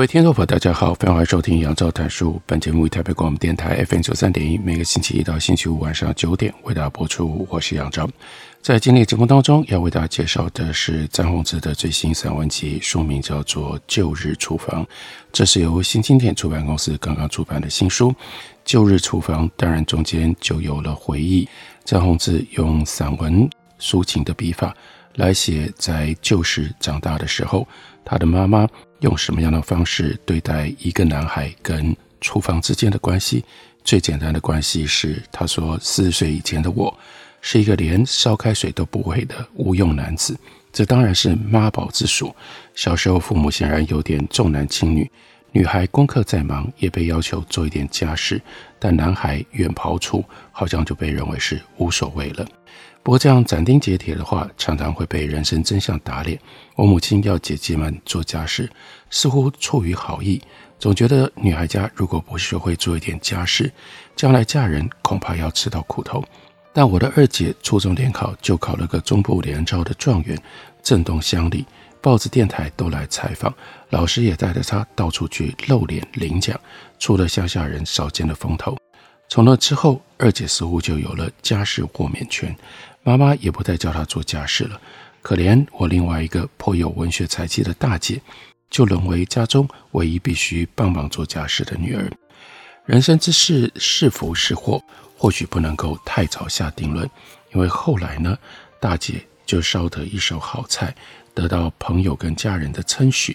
各位听众朋友，大家好，欢迎收听杨照谈书。本节目为台北广播电台 FM 九三点一，每个星期一到星期五晚上九点为大家播出。我是杨照。在今天节目当中，要为大家介绍的是张宏志的最新散文集，书名叫做《旧日厨房》。这是由新经典出版公司刚刚出版的新书。《旧日厨房》当然中间就有了回忆。张宏志用散文抒情的笔法来写，在旧时长大的时候，他的妈妈。用什么样的方式对待一个男孩跟厨房之间的关系？最简单的关系是，他说四十岁以前的我是一个连烧开水都不会的无用男子。这当然是妈宝之属。小时候父母显然有点重男轻女，女孩功课再忙也被要求做一点家事，但男孩远庖厨好像就被认为是无所谓了。不过这样斩钉截铁的话，常常会被人生真相打脸。我母亲要姐姐们做家事，似乎出于好意，总觉得女孩家如果不学会做一点家事，将来嫁人恐怕要吃到苦头。但我的二姐初中联考就考了个中部联招的状元，震动乡里，报纸电台都来采访，老师也带着她到处去露脸领奖，出了乡下人少见的风头。从那之后，二姐似乎就有了家事豁免权。妈妈也不再叫她做家事了，可怜我另外一个颇有文学才气的大姐，就沦为家中唯一必须帮忙做家事的女儿。人生之事是福是祸，或许不能够太早下定论，因为后来呢，大姐就烧得一手好菜，得到朋友跟家人的称许；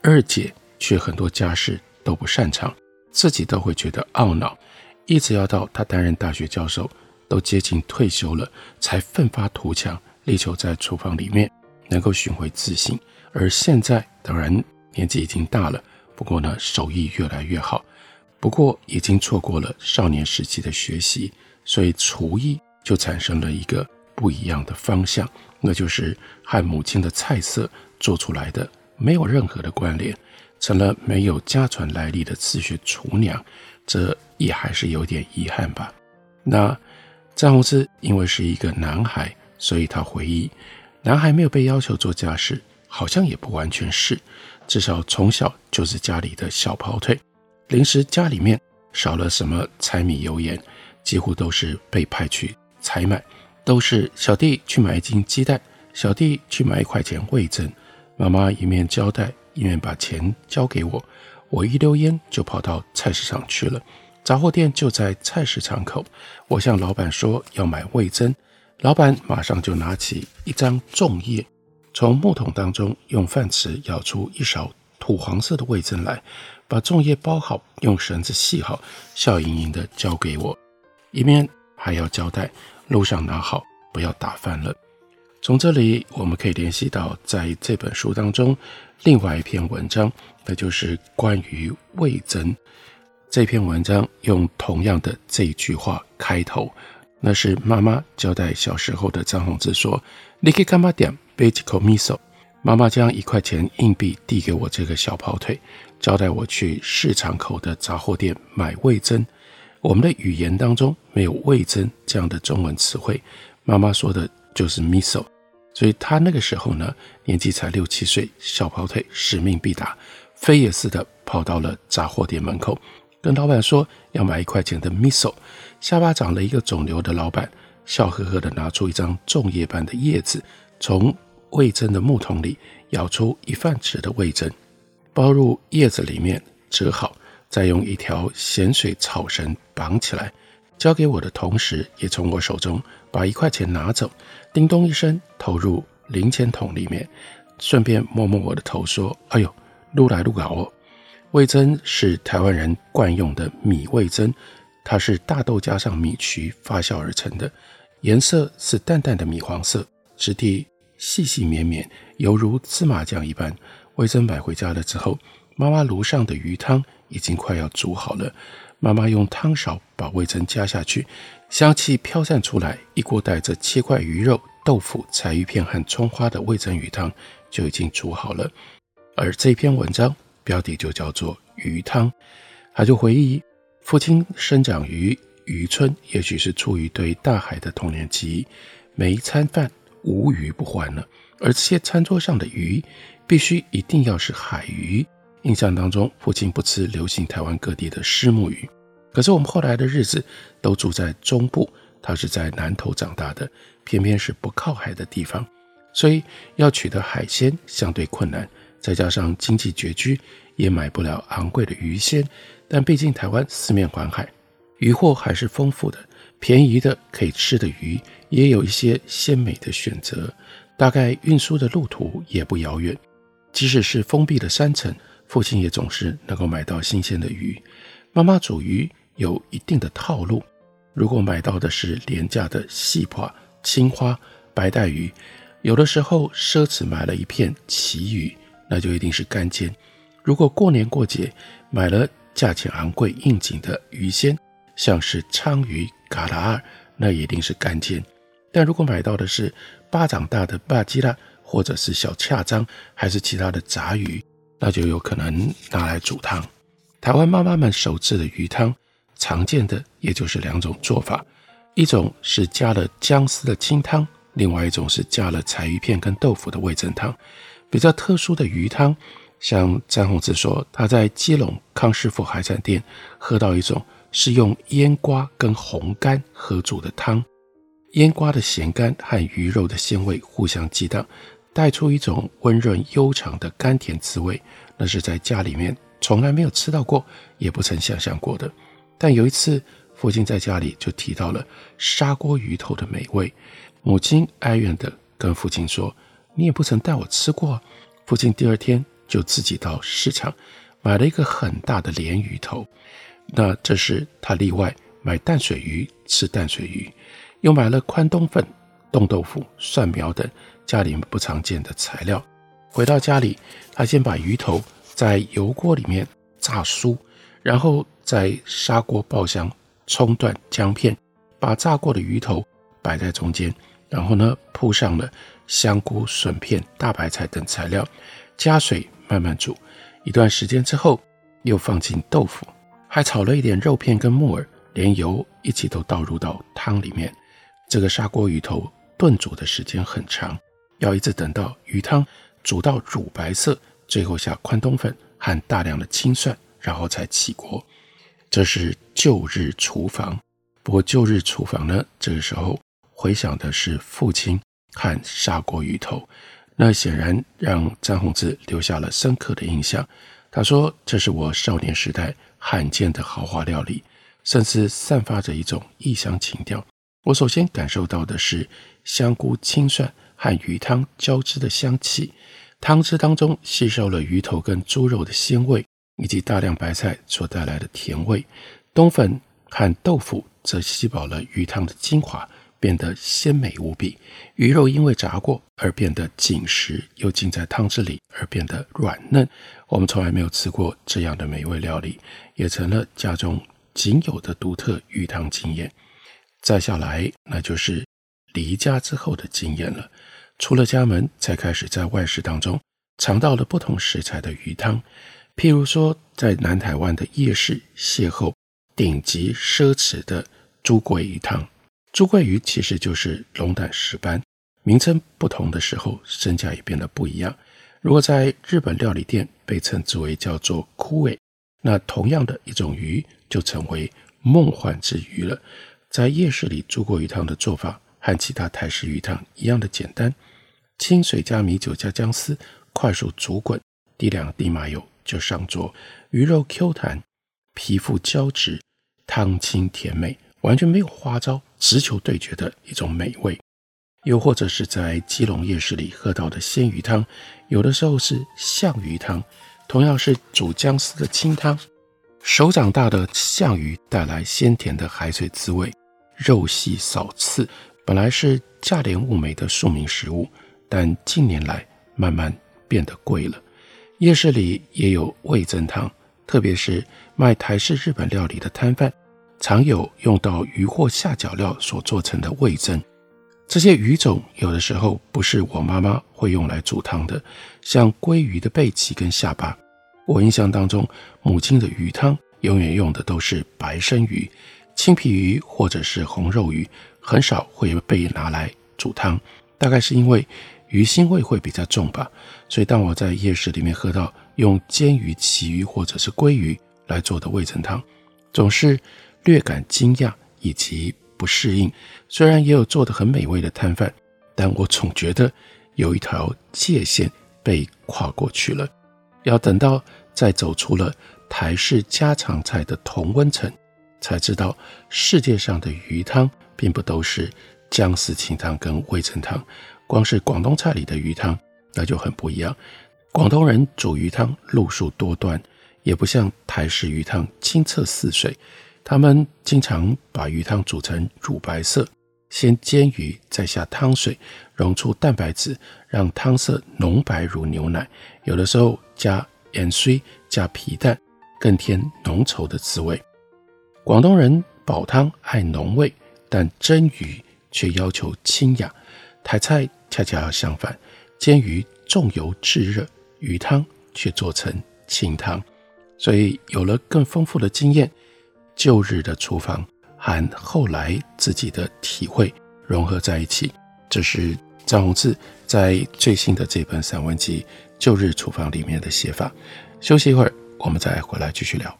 二姐却很多家事都不擅长，自己都会觉得懊恼，一直要到她担任大学教授。都接近退休了，才奋发图强，力求在厨房里面能够寻回自信。而现在当然年纪已经大了，不过呢，手艺越来越好。不过已经错过了少年时期的学习，所以厨艺就产生了一个不一样的方向，那就是和母亲的菜色做出来的没有任何的关联，成了没有家传来历的自学厨娘。这也还是有点遗憾吧。那。詹宏志因为是一个男孩，所以他回忆，男孩没有被要求做家事，好像也不完全是，至少从小就是家里的小跑腿。临时家里面少了什么柴米油盐，几乎都是被派去采买，都是小弟去买一斤鸡蛋，小弟去买一块钱味噌，妈妈一面交代，一面把钱交给我，我一溜烟就跑到菜市场去了。杂货店就在菜市场口，我向老板说要买味噌，老板马上就拿起一张粽叶，从木桶当中用饭匙舀出一勺土黄色的味噌来，把粽叶包好，用绳子系好，笑盈盈地交给我，一面还要交代路上拿好，不要打翻了。从这里我们可以联系到，在这本书当中另外一篇文章，那就是关于味增。这篇文章用同样的这一句话开头，那是妈妈交代小时候的张宏志说：“你可以干嘛点贝几口米索。”妈妈将一块钱硬币递给我这个小跑腿，交代我去市场口的杂货店买味增。我们的语言当中没有味噌这样的中文词汇，妈妈说的就是 miso。所以她那个时候呢，年纪才六七岁，小跑腿使命必达，飞也似的跑到了杂货店门口。跟老板说要买一块钱的 miso，下巴长了一个肿瘤的老板笑呵呵地拿出一张粽叶般的叶子，从味噌的木桶里舀出一饭匙的味噌，包入叶子里面折好，再用一条咸水草绳绑起来，交给我的同时，也从我手中把一块钱拿走，叮咚一声投入零钱桶里面，顺便摸摸我的头说：“哎呦，撸来撸搞哦。”味噌是台湾人惯用的米味噌，它是大豆加上米曲发酵而成的，颜色是淡淡的米黄色，质地细细绵绵，犹如芝麻酱一般。味噌买回家了之后，妈妈炉上的鱼汤已经快要煮好了。妈妈用汤勺把味噌加下去，香气飘散出来，一锅带着切块鱼肉、豆腐、柴鱼片和葱花的味噌鱼汤就已经煮好了。而这篇文章标题就叫做《鱼汤》，他就回忆父亲生长于渔村，也许是出于对大海的童年记忆，每一餐饭无鱼不欢了。而这些餐桌上的鱼，必须一定要是海鱼。印象当中，父亲不吃流行台湾各地的虱目鱼。可是我们后来的日子都住在中部，他是在南投长大的，偏偏是不靠海的地方，所以要取得海鲜相对困难。再加上经济拮据，也买不了昂贵的鱼鲜。但毕竟台湾四面环海，渔货还是丰富的，便宜的可以吃的鱼也有一些鲜美的选择。大概运输的路途也不遥远，即使是封闭的山城，父亲也总是能够买到新鲜的鱼。妈妈煮鱼有一定的套路，如果买到的是廉价的细蚵、青花、白带鱼，有的时候奢侈买了一片旗鱼。那就一定是干煎。如果过年过节买了价钱昂贵应景的鱼鲜，像是鲳鱼、嘎啦儿，那一定是干煎。但如果买到的是巴掌大的巴基拉，或者是小恰章，还是其他的杂鱼，那就有可能拿来煮汤。台湾妈妈们手制的鱼汤，常见的也就是两种做法，一种是加了姜丝的清汤，另外一种是加了柴鱼片跟豆腐的味噌汤。比较特殊的鱼汤，像詹宏志说，他在基隆康师傅海产店喝到一种是用腌瓜跟红干合煮的汤，腌瓜的咸甘和鱼肉的鲜味互相激荡，带出一种温润悠长的甘甜滋味，那是在家里面从来没有吃到过，也不曾想象过的。但有一次，父亲在家里就提到了砂锅鱼头的美味，母亲哀怨地跟父亲说。你也不曾带我吃过。父亲第二天就自己到市场买了一个很大的鲢鱼头，那这是他例外买淡水鱼吃淡水鱼，又买了宽冬粉、冻豆腐、蒜苗等家里不常见的材料。回到家里，他先把鱼头在油锅里面炸酥，然后在砂锅爆香，葱段姜片，把炸过的鱼头摆在中间，然后呢铺上了。香菇、笋片、大白菜等材料，加水慢慢煮。一段时间之后，又放进豆腐，还炒了一点肉片跟木耳，连油一起都倒入到汤里面。这个砂锅鱼头炖煮的时间很长，要一直等到鱼汤煮到乳白色，最后下宽冬粉和大量的青蒜，然后才起锅。这是旧日厨房。不过旧日厨房呢，这个时候回想的是父亲。和砂锅鱼头，那显然让詹宏志留下了深刻的印象。他说：“这是我少年时代罕见的豪华料理，甚至散发着一种异乡情调。我首先感受到的是香菇、青蒜和鱼汤交织的香气，汤汁当中吸收了鱼头跟猪肉的鲜味，以及大量白菜所带来的甜味。冬粉和豆腐则吸饱了鱼汤的精华。”变得鲜美无比，鱼肉因为炸过而变得紧实，又浸在汤汁里而变得软嫩。我们从来没有吃过这样的美味料理，也成了家中仅有的独特鱼汤经验。再下来，那就是离家之后的经验了。出了家门，才开始在外食当中尝到了不同食材的鱼汤。譬如说，在南台湾的夜市邂逅顶级奢侈的猪桂鱼汤。猪桂鱼其实就是龙胆石斑，名称不同的时候，身价也变得不一样。如果在日本料理店被称之为叫做“枯尾”，那同样的一种鱼就成为梦幻之鱼了。在夜市里，猪桂鱼汤的做法和其他台式鱼汤一样的简单：清水加米酒加姜丝，快速煮滚，滴两滴麻油就上桌。鱼肉 Q 弹，皮肤胶质，汤清甜美。完全没有花招，直球对决的一种美味。又或者是在基隆夜市里喝到的鲜鱼汤，有的时候是象鱼汤，同样是煮姜丝的清汤。手掌大的象鱼带来鲜甜的海水滋味，肉细少刺，本来是价廉物美的庶民食物，但近年来慢慢变得贵了。夜市里也有味噌汤，特别是卖台式日本料理的摊贩，常有用到鱼或下脚料所做成的味噌。这些鱼种有的时候不是我妈妈会用来煮汤的，像鲑鱼的背鳍跟下巴。我印象当中，母亲的鱼汤永远用的都是白身鱼。青皮鱼或者是红肉鱼很少会被拿来煮汤，大概是因为鱼腥味会比较重吧。所以当我在夜市里面喝到用煎鱼、旗鱼或者是鲑鱼来做的味噌汤，总是略感惊讶以及不适应。虽然也有做得很美味的摊贩，但我总觉得有一条界限被跨过去了。要等到再走出了台式家常菜的同温层。才知道世界上的鱼汤并不都是姜丝清汤跟味噌汤，光是广东菜里的鱼汤那就很不一样。广东人煮鱼汤路数多端，也不像台式鱼汤清澈似水。他们经常把鱼汤煮成乳白色，先煎鱼，再下汤水，溶出蛋白质，让汤色浓白如牛奶。有的时候加盐水，加皮蛋，更添浓稠的滋味。广东人煲汤爱浓味，但蒸鱼却要求清雅。台菜恰恰相反，煎鱼重油炙热，鱼汤却做成清汤。所以有了更丰富的经验，旧日的厨房和后来自己的体会融合在一起。这是张宏志在最新的这本散文集《旧日厨房》里面的写法。休息一会儿，我们再回来继续聊。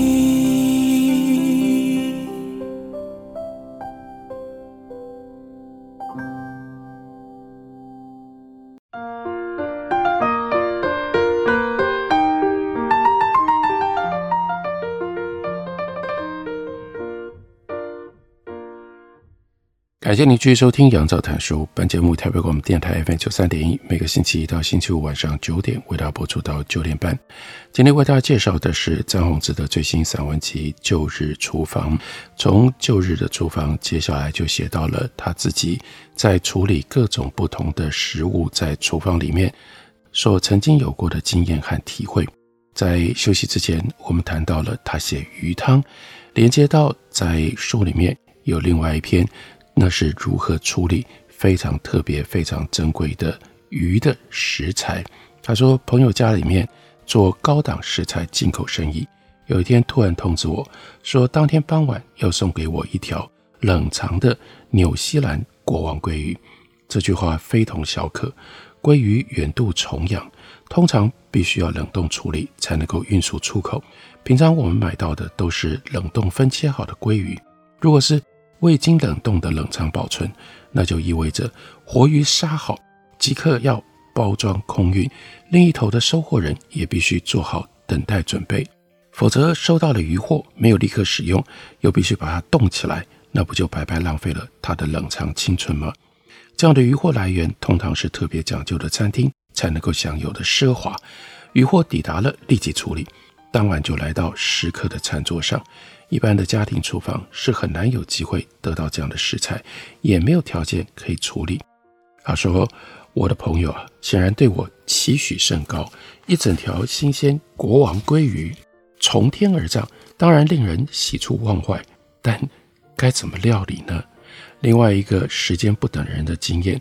感谢您继续收听《杨照谈书》。本节目台北广播电台 FM 九三点一，每个星期一到星期五晚上九点为大家播出到九点半。今天为大家介绍的是张宏志的最新散文集《旧日厨房》。从旧日的厨房，接下来就写到了他自己在处理各种不同的食物在厨房里面所曾经有过的经验和体会。在休息之前，我们谈到了他写鱼汤，连接到在书里面有另外一篇。那是如何处理非常特别、非常珍贵的鱼的食材？他说，朋友家里面做高档食材进口生意，有一天突然通知我说，当天傍晚要送给我一条冷藏的纽西兰国王鲑鱼。这句话非同小可，鲑鱼远渡重洋，通常必须要冷冻处理才能够运输出口。平常我们买到的都是冷冻分切好的鲑鱼，如果是未经冷冻的冷藏保存，那就意味着活鱼杀好即刻要包装空运，另一头的收货人也必须做好等待准备，否则收到了鱼货没有立刻使用，又必须把它冻起来，那不就白白浪费了它的冷藏青春吗？这样的鱼货来源通常是特别讲究的餐厅才能够享有的奢华。鱼货抵达了，立即处理，当晚就来到食客的餐桌上。一般的家庭厨房是很难有机会得到这样的食材，也没有条件可以处理。他说：“我的朋友啊，显然对我期许甚高，一整条新鲜国王鲑鱼从天而降，当然令人喜出望外。但该怎么料理呢？”另外一个时间不等人的经验，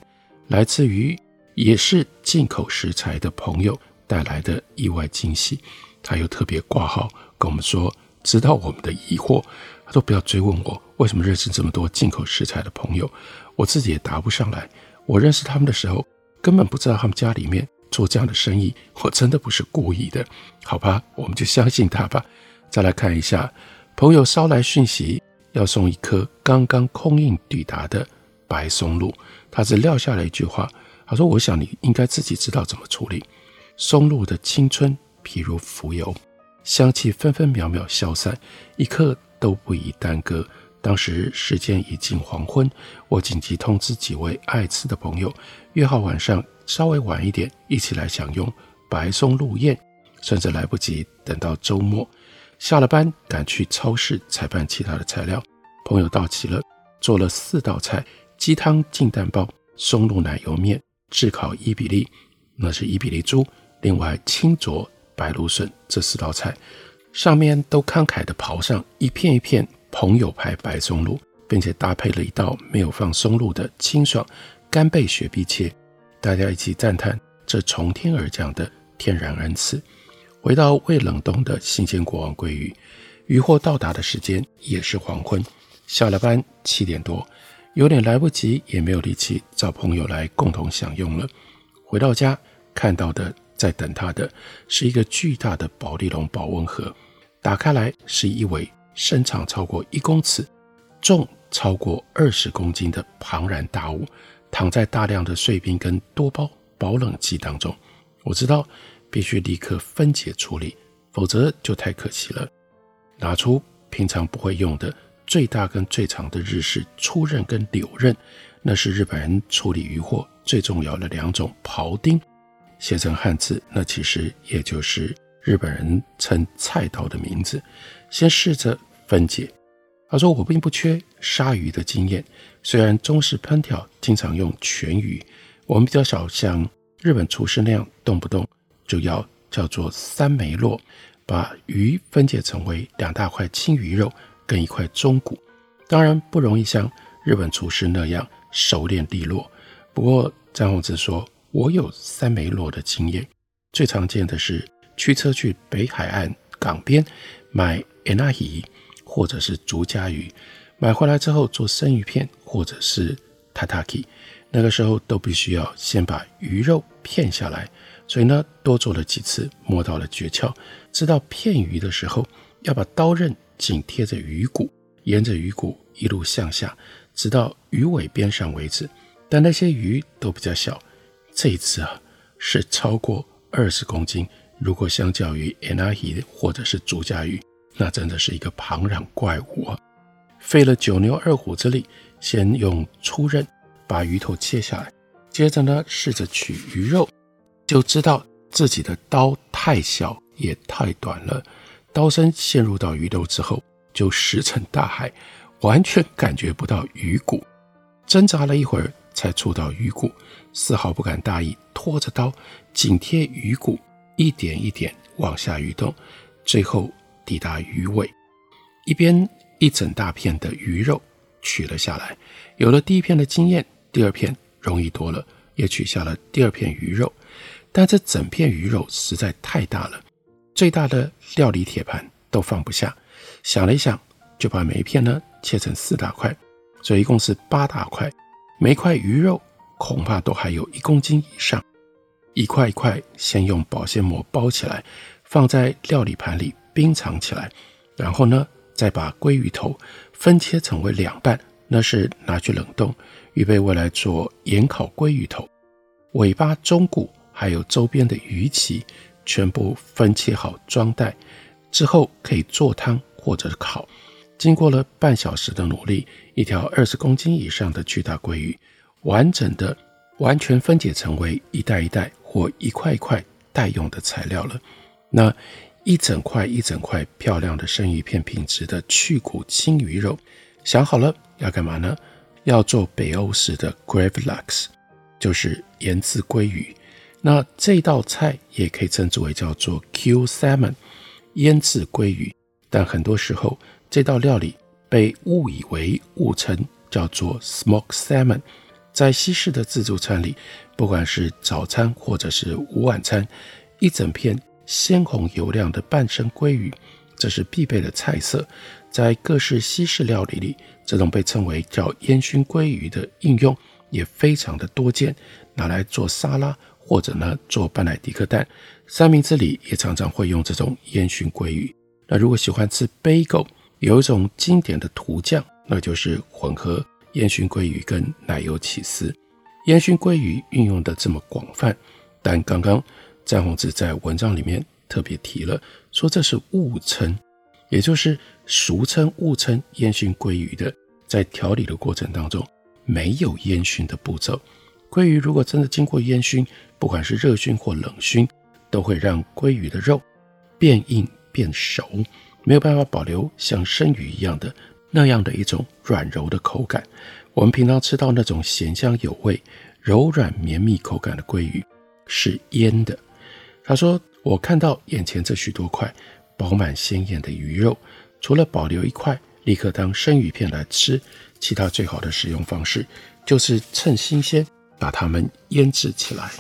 来自于也是进口食材的朋友带来的意外惊喜。他又特别挂号跟我们说，知道我们的疑惑，他说不要追问我为什么认识这么多进口食材的朋友，我自己也答不上来。我认识他们的时候，根本不知道他们家里面做这样的生意，我真的不是故意的，好吧？我们就相信他吧。再来看一下，朋友捎来讯息。要送一颗刚刚空运抵达的白松露，他只撂下了一句话，他说：“我想你应该自己知道怎么处理。”松露的青春譬如浮游，香气分分秒秒消散，一刻都不宜耽搁。当时时间已近黄昏，我紧急通知几位爱吃的朋友，约好晚上稍微晚一点一起来享用白松露宴，甚至来不及等到周末。下了班，赶去超市采办其他的材料。朋友到齐了，做了四道菜：鸡汤净蛋包、松露奶油面、炙烤伊比利，那是伊比利猪。另外清灼白芦笋，这四道菜上面都慷慨地刨上一片一片朋友牌白松露，并且搭配了一道没有放松露的清爽干贝雪碧切。大家一起赞叹这从天而降的天然恩赐。回到未冷冻的新鲜国王鲑鱼，鱼货到达的时间也是黄昏。下了班七点多，有点来不及，也没有力气找朋友来共同享用了。回到家，看到的在等他的是一个巨大的保丽龙保温盒，打开来是一尾身长超过一公尺、重超过二十公斤的庞然大物，躺在大量的碎冰跟多包保冷剂当中。我知道。必须立刻分解处理，否则就太可惜了。拿出平常不会用的最大跟最长的日式粗刃跟柳刃，那是日本人处理鱼货最重要的两种庖丁。写成汉字，那其实也就是日本人称菜刀的名字。先试着分解。他说：“我并不缺杀鱼的经验，虽然中式烹调经常用全鱼，我们比较少像日本厨师那样动不动。”就要叫做三枚落，把鱼分解成为两大块青鱼肉跟一块中骨。当然不容易像日本厨师那样熟练利落。不过詹宏志说，我有三枚落的经验。最常见的是驱车去北海岸港边买 enahi 或者是竹筴鱼，买回来之后做生鱼片或者是 tataki，那个时候都必须要先把鱼肉片下来。所以呢，多做了几次，摸到了诀窍，知道片鱼的时候要把刀刃紧贴着鱼骨，沿着鱼骨一路向下，直到鱼尾边上为止。但那些鱼都比较小，这一次啊是超过二十公斤。如果相较于 enahi 或者是竹夹鱼，那真的是一个庞然怪物啊！费了九牛二虎之力，先用粗刃把鱼头切下来，接着呢试着取鱼肉。就知道自己的刀太小也太短了，刀身陷入到鱼肉之后，就石沉大海，完全感觉不到鱼骨。挣扎了一会儿，才触到鱼骨，丝毫不敢大意，拖着刀紧贴鱼骨，一点一点往下移动，最后抵达鱼尾。一边一整大片的鱼肉取了下来，有了第一片的经验，第二片容易多了，也取下了第二片鱼肉。但这整片鱼肉实在太大了，最大的料理铁盘都放不下。想了一想，就把每一片呢切成四大块，所以一共是八大块。每块鱼肉恐怕都还有一公斤以上。一块一块先用保鲜膜包起来，放在料理盘里冰藏起来。然后呢，再把鲑鱼头分切成为两半，那是拿去冷冻，预备未来做盐烤鲑鱼头。尾巴、中骨。还有周边的鱼鳍，全部分切好装袋，之后可以做汤或者烤。经过了半小时的努力，一条二十公斤以上的巨大鲑鱼，完整的完全分解成为一袋一袋或一块一块待用的材料了。那一整块一整块漂亮的生鱼片，品质的去骨青鱼肉，想好了要干嘛呢？要做北欧式的 gravlax，就是盐渍鲑鱼。那这道菜也可以称之为叫做 Q salmon，腌制鲑鱼。但很多时候这道料理被误以为误称叫做 smoked salmon。在西式的自助餐里，不管是早餐或者是午晚餐，一整片鲜红油亮的半生鲑鱼，这是必备的菜色。在各式西式料理里，这种被称为叫烟熏鲑鱼的应用也非常的多见，拿来做沙拉或者呢做班奶迪克蛋，三明治里也常常会用这种烟熏鲑鱼。那如果喜欢吃 bagel，有一种经典的涂酱，那就是混合烟熏鲑鱼跟奶油起司。烟熏鲑鱼运用的这么广泛，但刚刚詹宏志在文章里面特别提了，说这是误称。也就是俗称、误称烟熏鲑鱼的，在调理的过程当中没有烟熏的步骤。鲑鱼如果真的经过烟熏，不管是热熏或冷熏，都会让鲑鱼的肉变硬变熟，没有办法保留像生鱼一样的那样的一种软柔的口感。我们平常吃到那种咸香有味、柔软绵密口感的鲑鱼是腌的。他说：“我看到眼前这许多块。”饱满鲜艳的鱼肉，除了保留一块立刻当生鱼片来吃，其他最好的使用方式就是趁新鲜把它们腌制起来。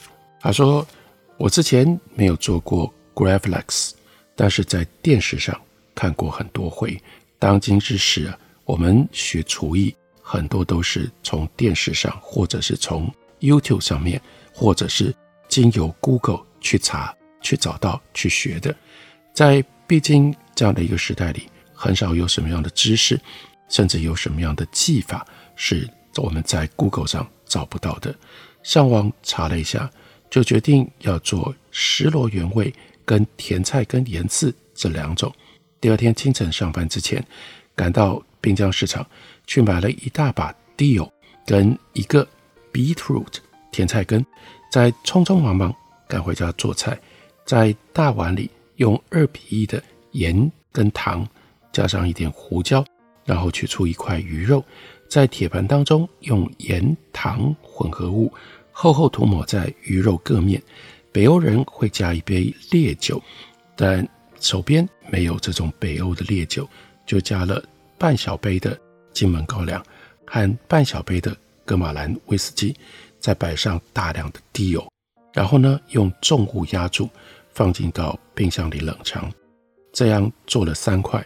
他说：“我之前没有做过 gravlax，但是在电视上看过很多回。当今之时，我们学厨艺很多都是从电视上，或者是从 YouTube 上面，或者是经由 Google 去查、去找到、去学的，在。”毕竟这样的一个时代里，很少有什么样的知识，甚至有什么样的技法是我们在 Google 上找不到的。上网查了一下，就决定要做石螺原味跟甜菜根盐渍这两种。第二天清晨上班之前，赶到滨江市场去买了一大把 dill 跟一个 beetroot 甜菜根，再匆匆忙忙赶回家做菜，在大碗里。用二比一的盐跟糖，加上一点胡椒，然后取出一块鱼肉，在铁盘当中用盐糖混合物厚厚涂抹在鱼肉各面。北欧人会加一杯烈酒，但手边没有这种北欧的烈酒，就加了半小杯的金门高粱和半小杯的噶玛兰威士忌，再摆上大量的低油，然后呢，用重物压住。放进到冰箱里冷藏，这样做了三块。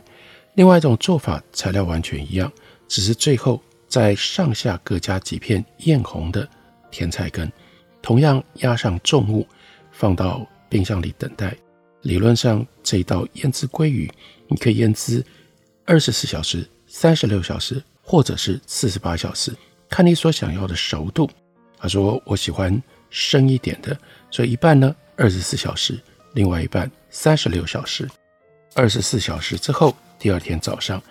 另外一种做法，材料完全一样，只是最后在上下各加几片艳红的甜菜根，同样压上重物，放到冰箱里等待。理论上，这一道腌制鲑鱼，你可以腌制二十四小时、三十六小时，或者是四十八小时，看你所想要的熟度。他说：“我喜欢生一点的，所以一半呢，二十四小时。”另外一半三十六小时，二十四小时之后，第二天早上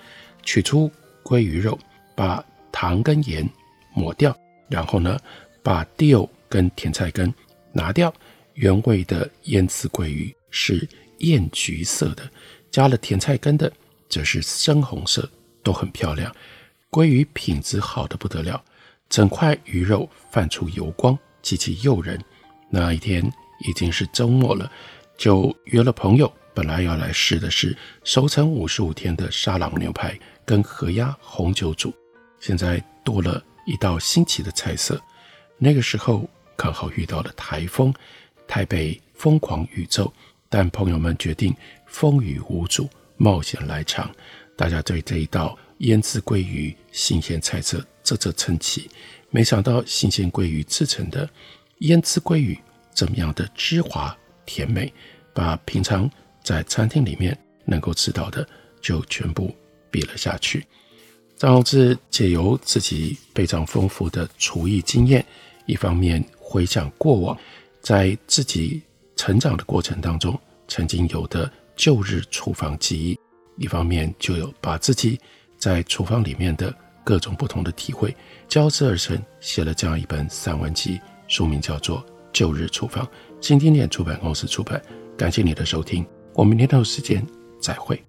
取出鲑鱼肉，把糖跟盐抹掉，然后呢，把 d i l 跟甜菜根拿掉。原味的腌制鲑鱼是艳橘色的，加了甜菜根的则是深红色，都很漂亮。鲑鱼品质好得不得了，整块鱼肉泛出油光，极其诱人。那一天已经是周末了。就约了朋友，本来要来试的是熟成五十五天的沙朗牛排跟河鸭红酒煮，现在多了一道新奇的菜色。那个时候刚好遇到了台风，台北疯狂宇宙，但朋友们决定风雨无阻，冒险来尝。大家对这一道腌制鲑鱼新鲜菜色啧啧称奇，没想到新鲜鲑鱼制成的腌制鲑鱼怎么样的汁滑。甜美，把平常在餐厅里面能够吃到的就全部比了下去。张宏志借由自己非常丰富的厨艺经验，一方面回想过往在自己成长的过程当中曾经有的旧日厨房记忆，一方面就有把自己在厨房里面的各种不同的体会交织而成，写了这样一本散文集，书名叫做《旧日厨房》，新经典出版公司出版。感谢你的收听，我明天同时间再会。